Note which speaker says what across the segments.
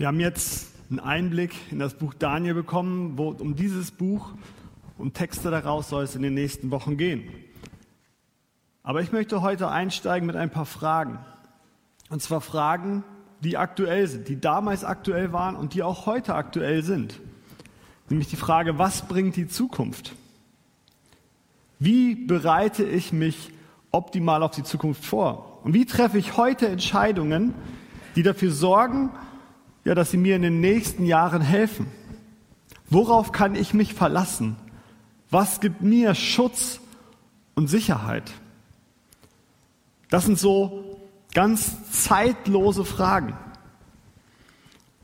Speaker 1: Wir haben jetzt einen Einblick in das Buch Daniel bekommen, wo um dieses Buch und Texte daraus soll es in den nächsten Wochen gehen. Aber ich möchte heute einsteigen mit ein paar Fragen. Und zwar Fragen, die aktuell sind, die damals aktuell waren und die auch heute aktuell sind. Nämlich die Frage, was bringt die Zukunft? Wie bereite ich mich optimal auf die Zukunft vor? Und wie treffe ich heute Entscheidungen, die dafür sorgen, ja, dass sie mir in den nächsten Jahren helfen? Worauf kann ich mich verlassen? Was gibt mir Schutz und Sicherheit? Das sind so ganz zeitlose Fragen.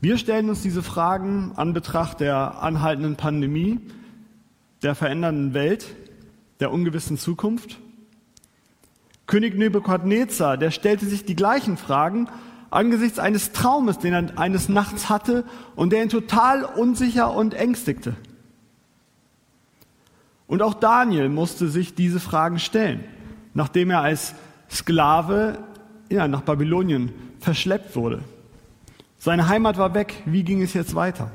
Speaker 1: Wir stellen uns diese Fragen an Betracht der anhaltenden Pandemie, der verändernden Welt, der ungewissen Zukunft. König Nebukadnezar, der stellte sich die gleichen Fragen angesichts eines Traumes, den er eines Nachts hatte und der ihn total unsicher und ängstigte. Und auch Daniel musste sich diese Fragen stellen, nachdem er als Sklave ja, nach Babylonien verschleppt wurde. Seine Heimat war weg. Wie ging es jetzt weiter?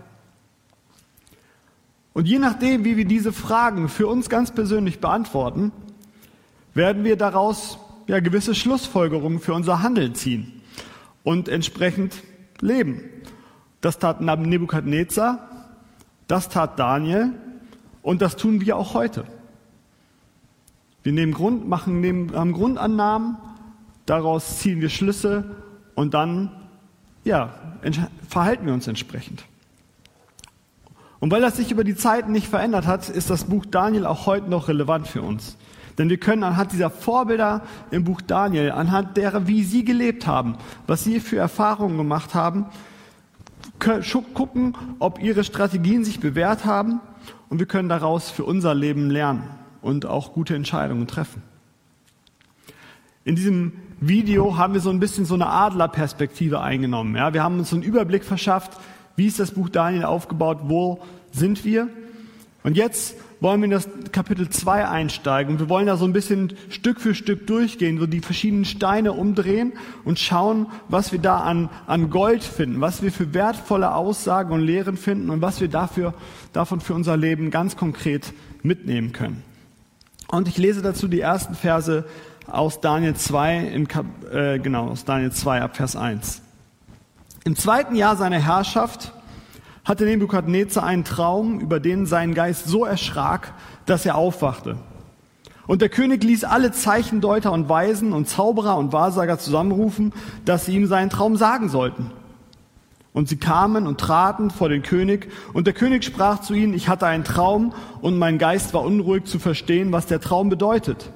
Speaker 1: Und je nachdem, wie wir diese Fragen für uns ganz persönlich beantworten, werden wir daraus ja gewisse Schlussfolgerungen für unser Handeln ziehen und entsprechend leben. Das tat Nebukadnezar, das tat Daniel und das tun wir auch heute. Wir nehmen Grund, machen, nehmen, haben Grundannahmen, daraus ziehen wir Schlüsse und dann ja, verhalten wir uns entsprechend. Und weil das sich über die Zeiten nicht verändert hat, ist das Buch Daniel auch heute noch relevant für uns. Denn wir können anhand dieser Vorbilder im Buch Daniel, anhand derer, wie sie gelebt haben, was sie für Erfahrungen gemacht haben, gucken, ob ihre Strategien sich bewährt haben und wir können daraus für unser Leben lernen und auch gute Entscheidungen treffen. In diesem Video haben wir so ein bisschen so eine Adlerperspektive eingenommen. Ja, wir haben uns so einen Überblick verschafft, wie ist das Buch Daniel aufgebaut, wo sind wir. Und jetzt wollen wir in das Kapitel 2 einsteigen wir wollen da so ein bisschen Stück für Stück durchgehen, so die verschiedenen Steine umdrehen und schauen, was wir da an, an Gold finden, was wir für wertvolle Aussagen und Lehren finden und was wir dafür, davon für unser Leben ganz konkret mitnehmen können. Und ich lese dazu die ersten Verse aus Daniel 2, in, äh, genau, aus Daniel 2 ab Vers 1. Im zweiten Jahr seiner Herrschaft hatte Nebukadnezar einen Traum, über den sein Geist so erschrak, dass er aufwachte. Und der König ließ alle Zeichendeuter und Weisen und Zauberer und Wahrsager zusammenrufen, dass sie ihm seinen Traum sagen sollten. Und sie kamen und traten vor den König, und der König sprach zu ihnen, ich hatte einen Traum, und mein Geist war unruhig zu verstehen, was der Traum bedeutet.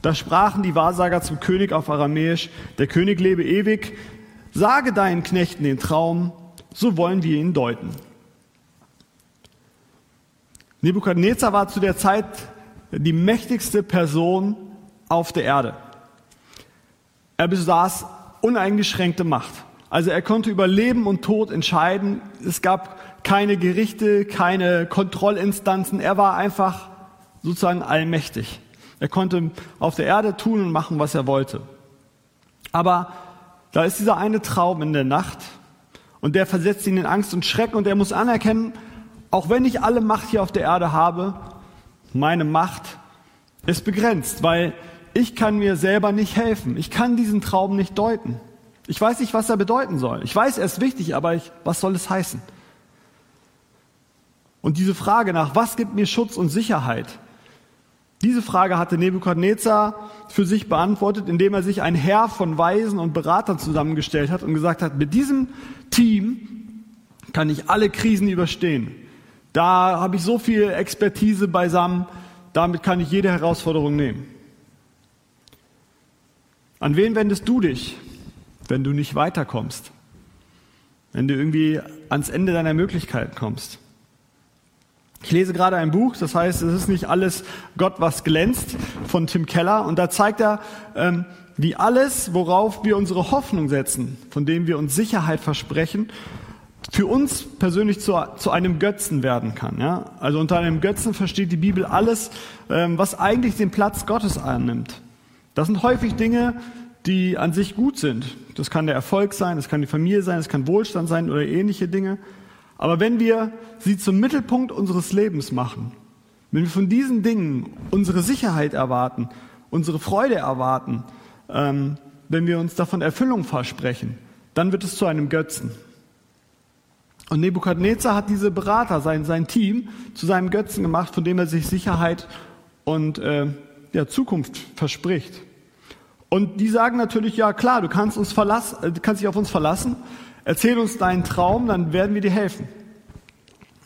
Speaker 1: Da sprachen die Wahrsager zum König auf Aramäisch, der König lebe ewig, sage deinen Knechten den Traum, so wollen wir ihn deuten. Nebukadnezar war zu der Zeit die mächtigste Person auf der Erde. Er besaß uneingeschränkte Macht. Also er konnte über Leben und Tod entscheiden. Es gab keine Gerichte, keine Kontrollinstanzen. Er war einfach sozusagen allmächtig. Er konnte auf der Erde tun und machen, was er wollte. Aber da ist dieser eine Traum in der Nacht und der versetzt ihn in Angst und Schrecken und er muss anerkennen, auch wenn ich alle Macht hier auf der Erde habe, meine Macht ist begrenzt, weil ich kann mir selber nicht helfen. Ich kann diesen Traum nicht deuten. Ich weiß nicht, was er bedeuten soll. Ich weiß, er ist wichtig, aber ich, was soll es heißen? Und diese Frage nach, was gibt mir Schutz und Sicherheit? Diese Frage hatte Nebukadnezar für sich beantwortet, indem er sich ein Herr von Weisen und Beratern zusammengestellt hat und gesagt hat, mit diesem Team kann ich alle Krisen überstehen. Da habe ich so viel Expertise beisammen, damit kann ich jede Herausforderung nehmen. An wen wendest du dich? wenn du nicht weiterkommst, wenn du irgendwie ans Ende deiner Möglichkeiten kommst. Ich lese gerade ein Buch, das heißt, es ist nicht alles Gott, was glänzt, von Tim Keller. Und da zeigt er, ähm, wie alles, worauf wir unsere Hoffnung setzen, von dem wir uns Sicherheit versprechen, für uns persönlich zu, zu einem Götzen werden kann. Ja? Also unter einem Götzen versteht die Bibel alles, ähm, was eigentlich den Platz Gottes annimmt. Das sind häufig Dinge, die an sich gut sind. Das kann der Erfolg sein, das kann die Familie sein, das kann Wohlstand sein oder ähnliche Dinge. Aber wenn wir sie zum Mittelpunkt unseres Lebens machen, wenn wir von diesen Dingen unsere Sicherheit erwarten, unsere Freude erwarten, ähm, wenn wir uns davon Erfüllung versprechen, dann wird es zu einem Götzen. Und Nebukadnezar hat diese Berater, sein, sein Team, zu seinem Götzen gemacht, von dem er sich Sicherheit und äh, ja, Zukunft verspricht. Und die sagen natürlich, ja klar, du kannst, uns verlassen, äh, du kannst dich auf uns verlassen, erzähl uns deinen Traum, dann werden wir dir helfen.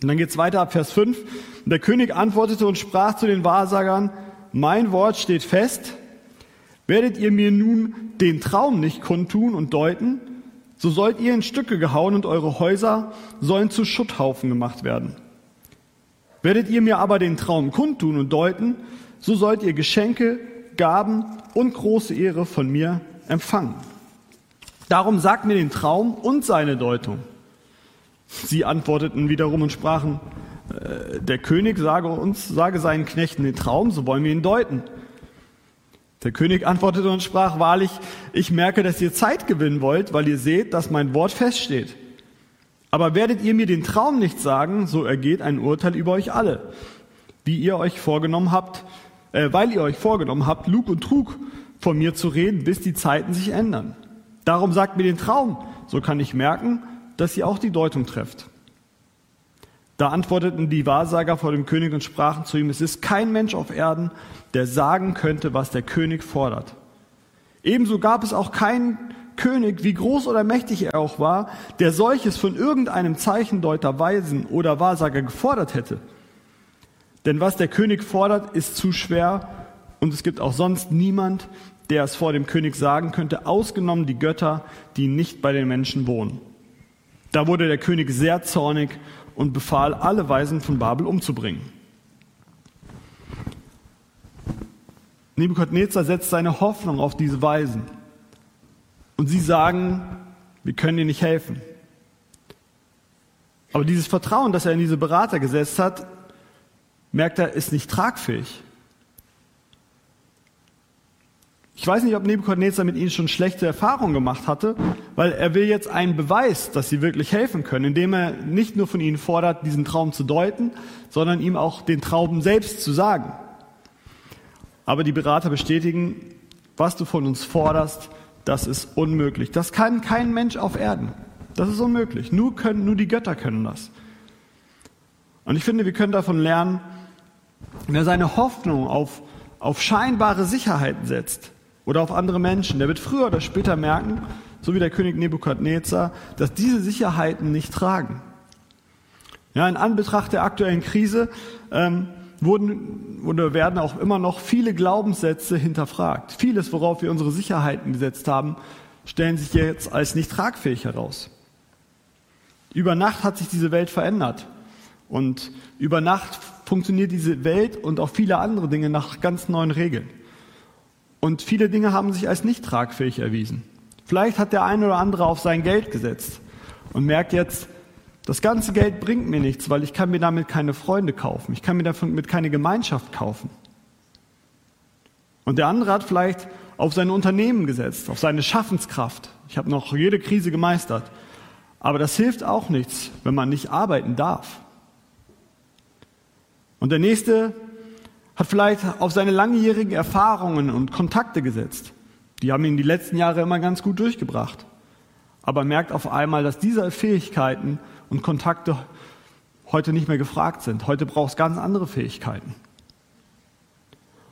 Speaker 1: Und dann geht's weiter ab Vers 5. Und der König antwortete und sprach zu den Wahrsagern, mein Wort steht fest, werdet ihr mir nun den Traum nicht kundtun und deuten, so sollt ihr in Stücke gehauen und eure Häuser sollen zu Schutthaufen gemacht werden. Werdet ihr mir aber den Traum kundtun und deuten, so sollt ihr Geschenke, Gaben und große Ehre von mir empfangen. Darum sagt mir den Traum und seine Deutung. Sie antworteten wiederum und sprachen, äh, der König sage uns, sage seinen Knechten den Traum, so wollen wir ihn deuten. Der König antwortete und sprach, wahrlich, ich merke, dass ihr Zeit gewinnen wollt, weil ihr seht, dass mein Wort feststeht. Aber werdet ihr mir den Traum nicht sagen, so ergeht ein Urteil über euch alle, wie ihr euch vorgenommen habt, äh, weil ihr euch vorgenommen habt, Lug und Trug von mir zu reden, bis die Zeiten sich ändern. Darum sagt mir den Traum, so kann ich merken, dass ihr auch die Deutung trefft. Da antworteten die Wahrsager vor dem König und sprachen zu ihm, es ist kein Mensch auf Erden, der sagen könnte, was der König fordert. Ebenso gab es auch keinen König, wie groß oder mächtig er auch war, der solches von irgendeinem Zeichendeuter, Weisen oder Wahrsager gefordert hätte. Denn was der König fordert, ist zu schwer und es gibt auch sonst niemand, der es vor dem König sagen könnte, ausgenommen die Götter, die nicht bei den Menschen wohnen. Da wurde der König sehr zornig und befahl, alle Weisen von Babel umzubringen. Nebukadnezar setzt seine Hoffnung auf diese Weisen. Und sie sagen, wir können dir nicht helfen. Aber dieses Vertrauen, das er in diese Berater gesetzt hat, merkt er, ist nicht tragfähig. Ich weiß nicht, ob Nebuchadnezzar mit ihnen schon schlechte Erfahrungen gemacht hatte, weil er will jetzt einen Beweis, dass sie wirklich helfen können, indem er nicht nur von ihnen fordert, diesen Traum zu deuten, sondern ihm auch den Traum selbst zu sagen. Aber die Berater bestätigen, was du von uns forderst, das ist unmöglich. Das kann kein Mensch auf Erden. Das ist unmöglich. Nur, können, nur die Götter können das. Und ich finde, wir können davon lernen, wer seine Hoffnung auf, auf scheinbare Sicherheiten setzt, oder auf andere Menschen. Der wird früher oder später merken, so wie der König Nebukadnezar, dass diese Sicherheiten nicht tragen. Ja, in Anbetracht der aktuellen Krise ähm, wurden oder werden auch immer noch viele Glaubenssätze hinterfragt. Vieles, worauf wir unsere Sicherheiten gesetzt haben, stellen sich jetzt als nicht tragfähig heraus. Über Nacht hat sich diese Welt verändert. Und über Nacht funktioniert diese Welt und auch viele andere Dinge nach ganz neuen Regeln. Und viele Dinge haben sich als nicht tragfähig erwiesen. Vielleicht hat der eine oder andere auf sein Geld gesetzt und merkt jetzt, das ganze Geld bringt mir nichts, weil ich kann mir damit keine Freunde kaufen. Ich kann mir damit keine Gemeinschaft kaufen. Und der andere hat vielleicht auf sein Unternehmen gesetzt, auf seine Schaffenskraft. Ich habe noch jede Krise gemeistert. Aber das hilft auch nichts, wenn man nicht arbeiten darf. Und der nächste hat vielleicht auf seine langjährigen Erfahrungen und Kontakte gesetzt. Die haben ihn die letzten Jahre immer ganz gut durchgebracht. Aber merkt auf einmal, dass diese Fähigkeiten und Kontakte heute nicht mehr gefragt sind. Heute braucht es ganz andere Fähigkeiten.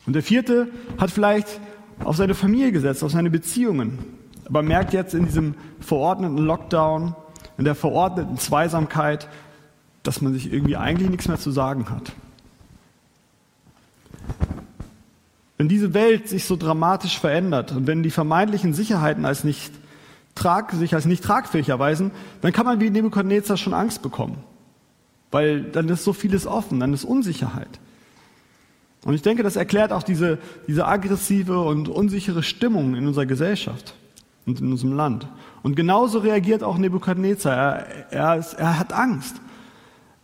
Speaker 1: Und der vierte hat vielleicht auf seine Familie gesetzt, auf seine Beziehungen. Aber merkt jetzt in diesem verordneten Lockdown, in der verordneten Zweisamkeit, dass man sich irgendwie eigentlich nichts mehr zu sagen hat. Wenn diese Welt sich so dramatisch verändert und wenn die vermeintlichen Sicherheiten als nicht trag, sich als nicht tragfähig erweisen, dann kann man wie Nebukadnezar schon Angst bekommen. Weil dann ist so vieles offen, dann ist Unsicherheit. Und ich denke, das erklärt auch diese, diese aggressive und unsichere Stimmung in unserer Gesellschaft und in unserem Land. Und genauso reagiert auch Nebukadnezar. Er, er, er hat Angst.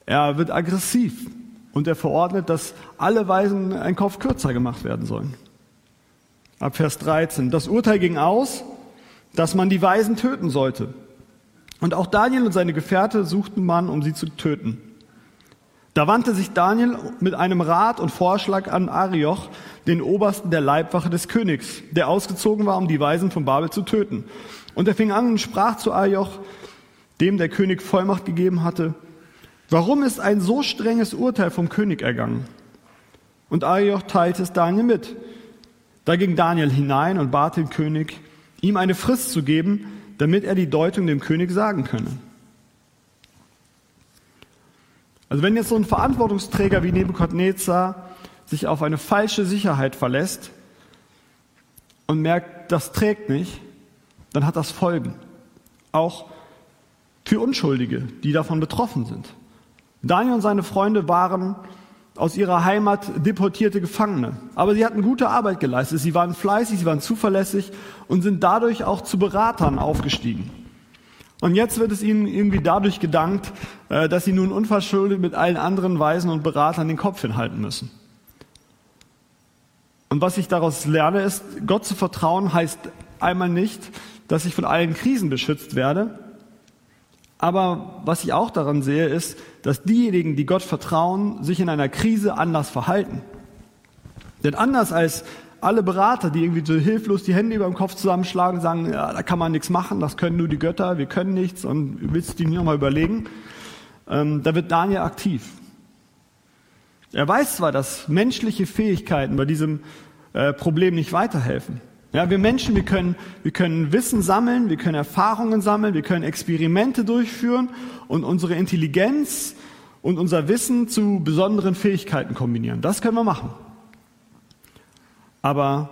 Speaker 1: Er wird aggressiv. Und er verordnet, dass alle Weisen ein Kopf kürzer gemacht werden sollen. Ab Vers 13. Das Urteil ging aus, dass man die Weisen töten sollte. Und auch Daniel und seine Gefährte suchten man, um sie zu töten. Da wandte sich Daniel mit einem Rat und Vorschlag an Arioch, den Obersten der Leibwache des Königs, der ausgezogen war, um die Weisen von Babel zu töten. Und er fing an und sprach zu Arioch, dem der König Vollmacht gegeben hatte, warum ist ein so strenges Urteil vom König ergangen? Und Arioch teilte es Daniel mit. Da ging Daniel hinein und bat den König, ihm eine Frist zu geben, damit er die Deutung dem König sagen könne. Also wenn jetzt so ein Verantwortungsträger wie Nebukadnezar sich auf eine falsche Sicherheit verlässt und merkt, das trägt nicht, dann hat das Folgen. Auch für Unschuldige, die davon betroffen sind. Daniel und seine Freunde waren aus ihrer Heimat deportierte Gefangene. Aber sie hatten gute Arbeit geleistet. Sie waren fleißig, sie waren zuverlässig und sind dadurch auch zu Beratern aufgestiegen. Und jetzt wird es ihnen irgendwie dadurch gedankt, äh, dass sie nun unverschuldet mit allen anderen Weisen und Beratern den Kopf hinhalten müssen. Und was ich daraus lerne, ist, Gott zu vertrauen heißt einmal nicht, dass ich von allen Krisen beschützt werde. Aber was ich auch daran sehe, ist, dass diejenigen, die Gott vertrauen, sich in einer Krise anders verhalten. Denn anders als alle Berater, die irgendwie so hilflos die Hände über dem Kopf zusammenschlagen, sagen, ja, da kann man nichts machen, das können nur die Götter, wir können nichts und willst du dir nochmal überlegen? Ähm, da wird Daniel aktiv. Er weiß zwar, dass menschliche Fähigkeiten bei diesem äh, Problem nicht weiterhelfen. Ja, wir Menschen, wir können, wir können Wissen sammeln, wir können Erfahrungen sammeln, wir können Experimente durchführen und unsere Intelligenz und unser Wissen zu besonderen Fähigkeiten kombinieren. Das können wir machen. Aber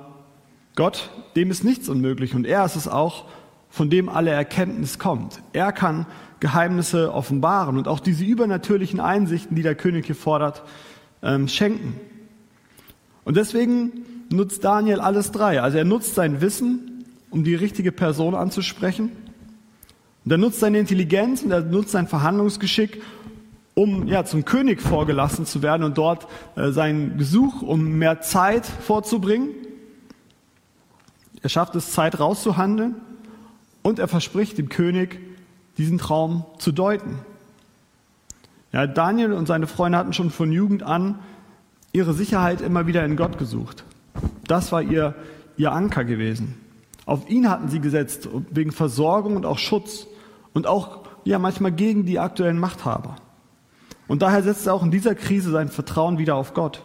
Speaker 1: Gott, dem ist nichts unmöglich und er ist es auch, von dem alle Erkenntnis kommt. Er kann Geheimnisse offenbaren und auch diese übernatürlichen Einsichten, die der König hier fordert, ähm, schenken. Und deswegen nutzt Daniel alles drei. Also er nutzt sein Wissen, um die richtige Person anzusprechen. Und er nutzt seine Intelligenz und er nutzt sein Verhandlungsgeschick, um ja, zum König vorgelassen zu werden und dort äh, sein Gesuch um mehr Zeit vorzubringen. Er schafft es, Zeit rauszuhandeln und er verspricht dem König, diesen Traum zu deuten. Ja, Daniel und seine Freunde hatten schon von Jugend an ihre Sicherheit immer wieder in Gott gesucht. Das war ihr, ihr Anker gewesen. Auf ihn hatten sie gesetzt, wegen Versorgung und auch Schutz und auch ja, manchmal gegen die aktuellen Machthaber. Und daher setzt er auch in dieser Krise sein Vertrauen wieder auf Gott.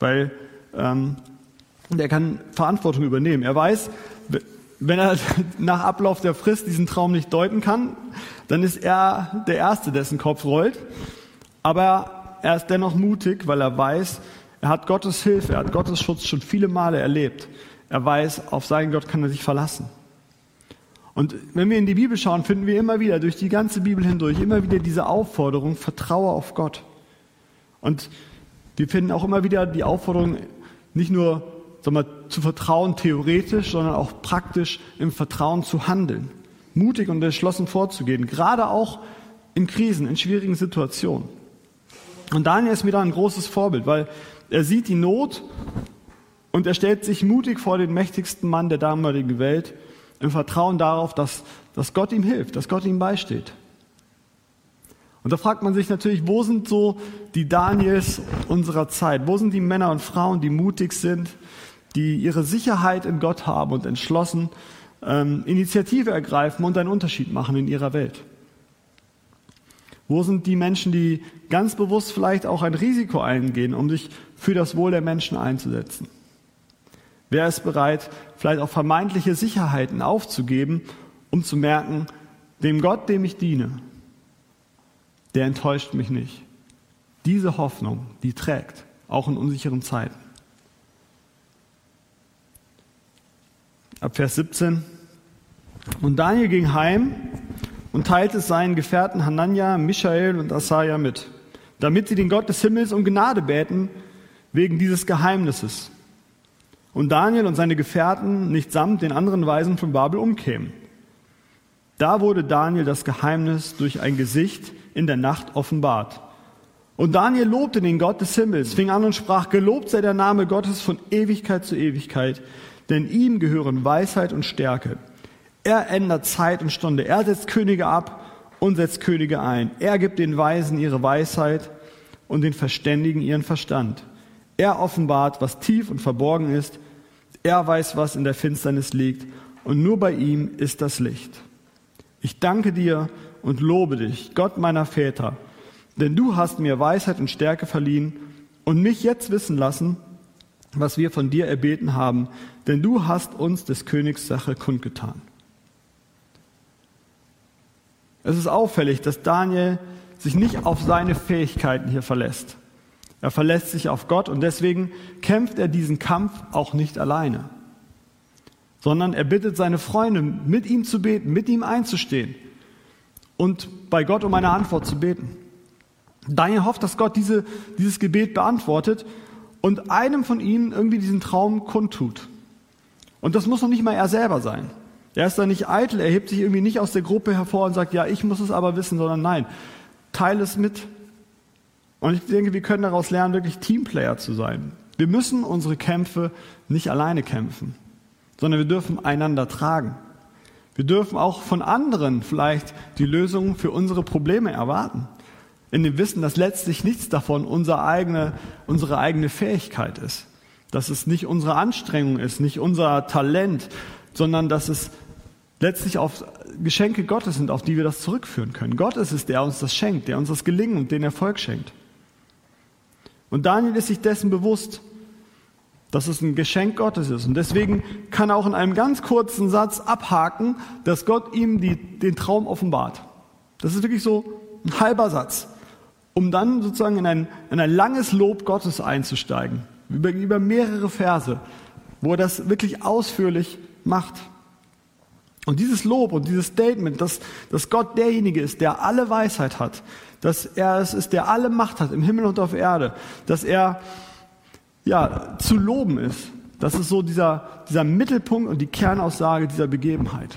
Speaker 1: Weil ähm, er kann Verantwortung übernehmen. Er weiß, wenn er nach Ablauf der Frist diesen Traum nicht deuten kann, dann ist er der Erste, dessen Kopf rollt. Aber er ist dennoch mutig, weil er weiß, er hat Gottes Hilfe, er hat Gottes Schutz schon viele Male erlebt. Er weiß, auf seinen Gott kann er sich verlassen. Und wenn wir in die Bibel schauen, finden wir immer wieder durch die ganze Bibel hindurch immer wieder diese Aufforderung, vertraue auf Gott. Und wir finden auch immer wieder die Aufforderung, nicht nur sag mal, zu vertrauen theoretisch, sondern auch praktisch im Vertrauen zu handeln. Mutig und entschlossen vorzugehen, gerade auch in Krisen, in schwierigen Situationen. Und Daniel ist mir da ein großes Vorbild, weil er sieht die Not und er stellt sich mutig vor den mächtigsten Mann der damaligen Welt im Vertrauen darauf, dass, dass Gott ihm hilft, dass Gott ihm beisteht. Und da fragt man sich natürlich, wo sind so die Daniels unserer Zeit? Wo sind die Männer und Frauen, die mutig sind, die ihre Sicherheit in Gott haben und entschlossen ähm, Initiative ergreifen und einen Unterschied machen in ihrer Welt? Wo sind die Menschen, die ganz bewusst vielleicht auch ein Risiko eingehen, um sich für das Wohl der Menschen einzusetzen? Wer ist bereit, vielleicht auch vermeintliche Sicherheiten aufzugeben, um zu merken, dem Gott, dem ich diene, der enttäuscht mich nicht. Diese Hoffnung, die trägt, auch in unsicheren Zeiten. Ab Vers 17. Und Daniel ging heim und teilte es seinen Gefährten Hanania, Michael und Asaja mit, damit sie den Gott des Himmels um Gnade bäten wegen dieses Geheimnisses und Daniel und seine Gefährten nicht samt den anderen Weisen von Babel umkämen. Da wurde Daniel das Geheimnis durch ein Gesicht in der Nacht offenbart. Und Daniel lobte den Gott des Himmels, fing an und sprach, gelobt sei der Name Gottes von Ewigkeit zu Ewigkeit, denn ihm gehören Weisheit und Stärke. Er ändert Zeit und Stunde, er setzt Könige ab und setzt Könige ein. Er gibt den Weisen ihre Weisheit und den Verständigen ihren Verstand. Er offenbart, was tief und verborgen ist. Er weiß, was in der Finsternis liegt. Und nur bei ihm ist das Licht. Ich danke dir und lobe dich, Gott meiner Väter, denn du hast mir Weisheit und Stärke verliehen und mich jetzt wissen lassen, was wir von dir erbeten haben, denn du hast uns des Königs Sache kundgetan. Es ist auffällig, dass Daniel sich nicht auf seine Fähigkeiten hier verlässt. Er verlässt sich auf Gott und deswegen kämpft er diesen Kampf auch nicht alleine, sondern er bittet seine Freunde, mit ihm zu beten, mit ihm einzustehen und bei Gott um eine Antwort zu beten. Daniel hofft, dass Gott diese, dieses Gebet beantwortet und einem von ihnen irgendwie diesen Traum kundtut. Und das muss noch nicht mal er selber sein. Er ist da nicht eitel, er hebt sich irgendwie nicht aus der Gruppe hervor und sagt, ja, ich muss es aber wissen, sondern nein, teile es mit. Und ich denke, wir können daraus lernen, wirklich Teamplayer zu sein. Wir müssen unsere Kämpfe nicht alleine kämpfen, sondern wir dürfen einander tragen. Wir dürfen auch von anderen vielleicht die Lösung für unsere Probleme erwarten. In dem Wissen, dass letztlich nichts davon unsere eigene, unsere eigene Fähigkeit ist. Dass es nicht unsere Anstrengung ist, nicht unser Talent, sondern dass es letztlich auf Geschenke Gottes sind, auf die wir das zurückführen können. Gott ist es, der uns das schenkt, der uns das Gelingen und den Erfolg schenkt. Und Daniel ist sich dessen bewusst, dass es ein Geschenk Gottes ist. Und deswegen kann er auch in einem ganz kurzen Satz abhaken, dass Gott ihm die, den Traum offenbart. Das ist wirklich so ein halber Satz, um dann sozusagen in ein, in ein langes Lob Gottes einzusteigen, über, über mehrere Verse, wo er das wirklich ausführlich macht. Und dieses Lob und dieses Statement, dass, dass Gott derjenige ist, der alle Weisheit hat, dass er es ist, der alle Macht hat im Himmel und auf Erde, dass er ja, zu loben ist, das ist so dieser, dieser Mittelpunkt und die Kernaussage dieser Begebenheit.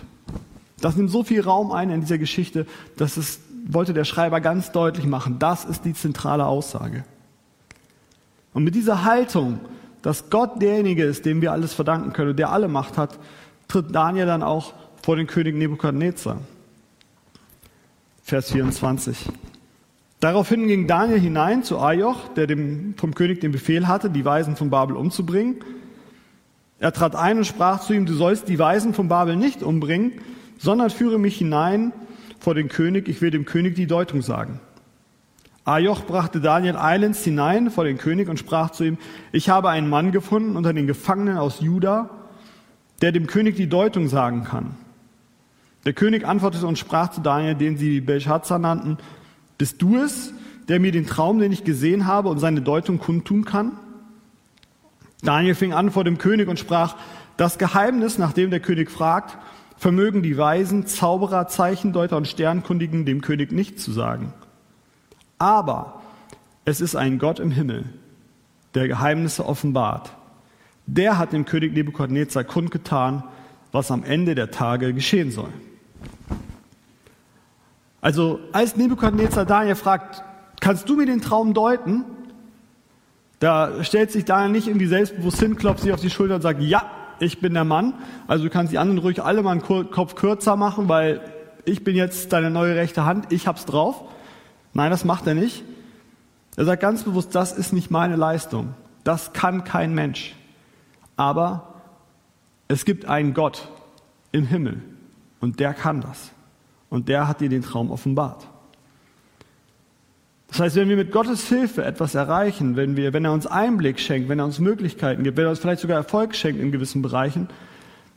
Speaker 1: Das nimmt so viel Raum ein in dieser Geschichte, dass es wollte der Schreiber ganz deutlich machen. Das ist die zentrale Aussage. Und mit dieser Haltung, dass Gott derjenige ist, dem wir alles verdanken können, der alle Macht hat, tritt Daniel dann auch vor den König Nebukadnezar. Vers 24. Daraufhin ging Daniel hinein zu Ajoch, der dem, vom König den Befehl hatte, die Weisen von Babel umzubringen. Er trat ein und sprach zu ihm, du sollst die Weisen von Babel nicht umbringen, sondern führe mich hinein vor den König, ich will dem König die Deutung sagen. Ajoch brachte Daniel eilends hinein vor den König und sprach zu ihm, ich habe einen Mann gefunden unter den Gefangenen aus Juda, der dem König die Deutung sagen kann. Der König antwortete und sprach zu Daniel, den sie Belshazzar nannten, bist du es, der mir den Traum, den ich gesehen habe und seine Deutung kundtun kann? Daniel fing an vor dem König und sprach, das Geheimnis, nach dem der König fragt, vermögen die Weisen, Zauberer, Zeichendeuter und Sternkundigen dem König nicht zu sagen. Aber es ist ein Gott im Himmel, der Geheimnisse offenbart. Der hat dem König Nebukadnezar kundgetan, was am Ende der Tage geschehen soll. Also als Nebukadnezar Daniel fragt, kannst du mir den Traum deuten? Da stellt sich Daniel nicht irgendwie selbstbewusst hin, klopft sich auf die Schulter und sagt, ja, ich bin der Mann. Also du kannst die anderen ruhig alle mal einen Kopf kürzer machen, weil ich bin jetzt deine neue rechte Hand, ich hab's drauf. Nein, das macht er nicht. Er sagt ganz bewusst, das ist nicht meine Leistung. Das kann kein Mensch. Aber es gibt einen Gott im Himmel und der kann das und der hat dir den Traum offenbart. Das heißt, wenn wir mit Gottes Hilfe etwas erreichen, wenn, wir, wenn er uns Einblick schenkt, wenn er uns Möglichkeiten gibt, wenn er uns vielleicht sogar Erfolg schenkt in gewissen Bereichen,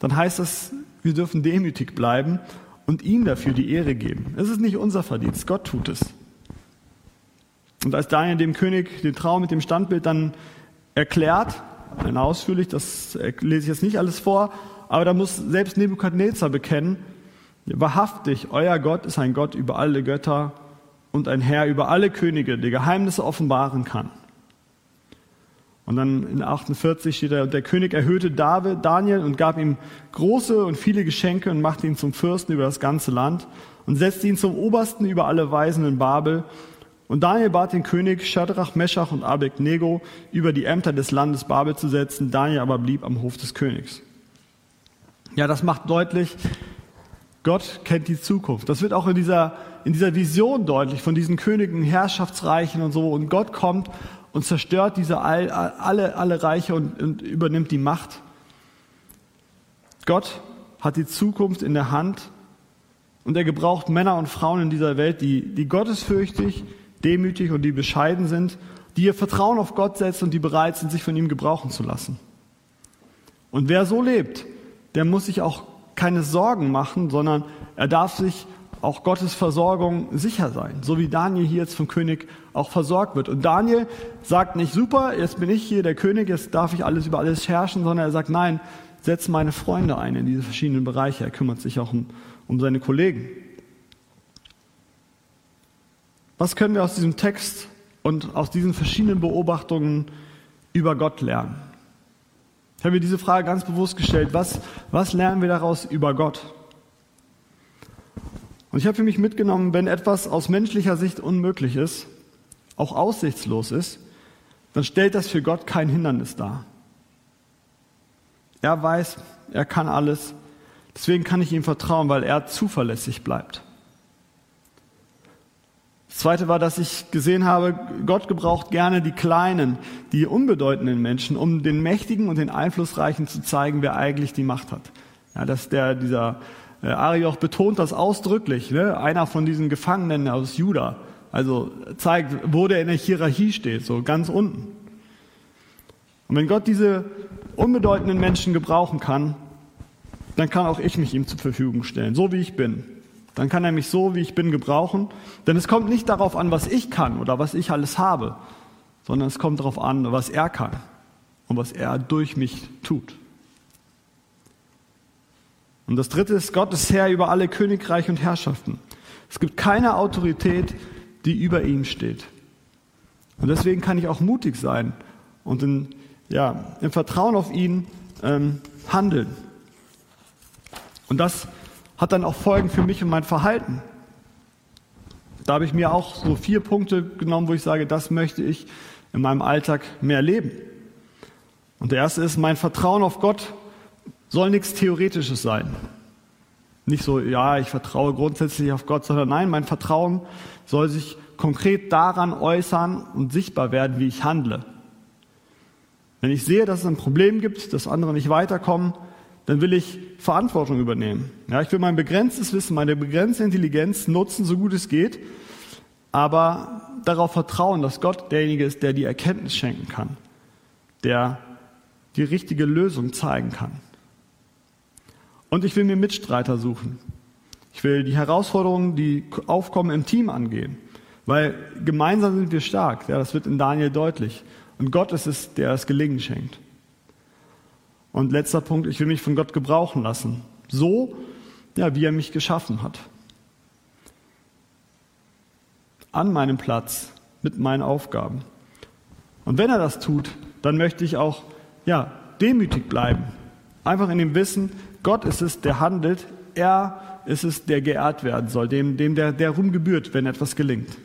Speaker 1: dann heißt das, wir dürfen demütig bleiben und ihm dafür die Ehre geben. Es ist nicht unser Verdienst, Gott tut es. Und als Daniel dem König den Traum mit dem Standbild dann erklärt, dann ausführlich, das lese ich jetzt nicht alles vor, aber da muss selbst Nebukadnezar bekennen, Wahrhaftig, euer Gott ist ein Gott über alle Götter und ein Herr über alle Könige, der Geheimnisse offenbaren kann. Und dann in 48 steht da, der König erhöhte David, Daniel und gab ihm große und viele Geschenke und machte ihn zum Fürsten über das ganze Land und setzte ihn zum Obersten über alle Weisen in Babel Und Daniel bat den König Shadrach, Meshach und Abednego über die Ämter des Landes Babel zu setzen. Daniel aber blieb am Hof des Königs. Ja, das macht deutlich, Gott kennt die Zukunft. Das wird auch in dieser, in dieser Vision deutlich von diesen Königen, Herrschaftsreichen und so. Und Gott kommt und zerstört diese all, alle, alle Reiche und, und übernimmt die Macht. Gott hat die Zukunft in der Hand und er gebraucht Männer und Frauen in dieser Welt, die, die gottesfürchtig, demütig und die bescheiden sind, die ihr Vertrauen auf Gott setzen und die bereit sind, sich von ihm gebrauchen zu lassen. Und wer so lebt, der muss sich auch keine Sorgen machen, sondern er darf sich auch Gottes Versorgung sicher sein, so wie Daniel hier jetzt vom König auch versorgt wird. Und Daniel sagt nicht, super, jetzt bin ich hier der König, jetzt darf ich alles über alles herrschen, sondern er sagt, nein, setz meine Freunde ein in diese verschiedenen Bereiche. Er kümmert sich auch um, um seine Kollegen. Was können wir aus diesem Text und aus diesen verschiedenen Beobachtungen über Gott lernen? Ich habe mir diese Frage ganz bewusst gestellt. Was, was lernen wir daraus über Gott? Und ich habe für mich mitgenommen, wenn etwas aus menschlicher Sicht unmöglich ist, auch aussichtslos ist, dann stellt das für Gott kein Hindernis dar. Er weiß, er kann alles. Deswegen kann ich ihm vertrauen, weil er zuverlässig bleibt. Zweite war, dass ich gesehen habe, Gott gebraucht gerne die kleinen, die unbedeutenden Menschen, um den Mächtigen und den Einflussreichen zu zeigen, wer eigentlich die Macht hat. Ja, dass der, dieser äh, Arioch betont das ausdrücklich, ne? einer von diesen Gefangenen aus Juda. Also zeigt, wo der in der Hierarchie steht, so ganz unten. Und wenn Gott diese unbedeutenden Menschen gebrauchen kann, dann kann auch ich mich ihm zur Verfügung stellen, so wie ich bin. Dann kann er mich so, wie ich bin, gebrauchen. Denn es kommt nicht darauf an, was ich kann oder was ich alles habe, sondern es kommt darauf an, was er kann und was er durch mich tut. Und das dritte ist, Gott ist Herr über alle Königreiche und Herrschaften. Es gibt keine Autorität, die über ihm steht. Und deswegen kann ich auch mutig sein und in, ja, im Vertrauen auf ihn ähm, handeln. Und das hat dann auch Folgen für mich und mein Verhalten. Da habe ich mir auch so vier Punkte genommen, wo ich sage, das möchte ich in meinem Alltag mehr leben. Und der erste ist, mein Vertrauen auf Gott soll nichts Theoretisches sein. Nicht so, ja, ich vertraue grundsätzlich auf Gott, sondern nein, mein Vertrauen soll sich konkret daran äußern und sichtbar werden, wie ich handle. Wenn ich sehe, dass es ein Problem gibt, dass andere nicht weiterkommen, dann will ich Verantwortung übernehmen. Ja, ich will mein begrenztes Wissen, meine begrenzte Intelligenz nutzen, so gut es geht, aber darauf vertrauen, dass Gott derjenige ist, der die Erkenntnis schenken kann, der die richtige Lösung zeigen kann. Und ich will mir Mitstreiter suchen. Ich will die Herausforderungen, die aufkommen, im Team angehen. Weil gemeinsam sind wir stark. Ja, das wird in Daniel deutlich. Und Gott ist es, der es Gelingen schenkt. Und letzter Punkt, ich will mich von Gott gebrauchen lassen. So, ja, wie er mich geschaffen hat. An meinem Platz, mit meinen Aufgaben. Und wenn er das tut, dann möchte ich auch, ja, demütig bleiben. Einfach in dem Wissen, Gott ist es, der handelt. Er ist es, der geehrt werden soll, dem, dem der, der Ruhm wenn etwas gelingt.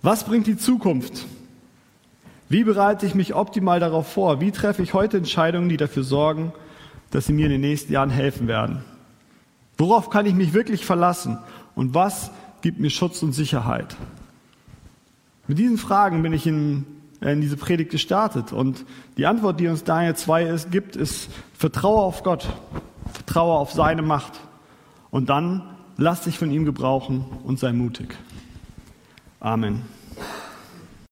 Speaker 1: Was bringt die Zukunft? Wie bereite ich mich optimal darauf vor? Wie treffe ich heute Entscheidungen, die dafür sorgen, dass sie mir in den nächsten Jahren helfen werden? Worauf kann ich mich wirklich verlassen? Und was gibt mir Schutz und Sicherheit? Mit diesen Fragen bin ich in äh, in diese Predigt gestartet. Und die Antwort, die uns Daniel 2 ist, gibt, ist, vertraue auf Gott, vertraue auf seine Macht. Und dann lass dich von ihm gebrauchen und sei mutig. Amen.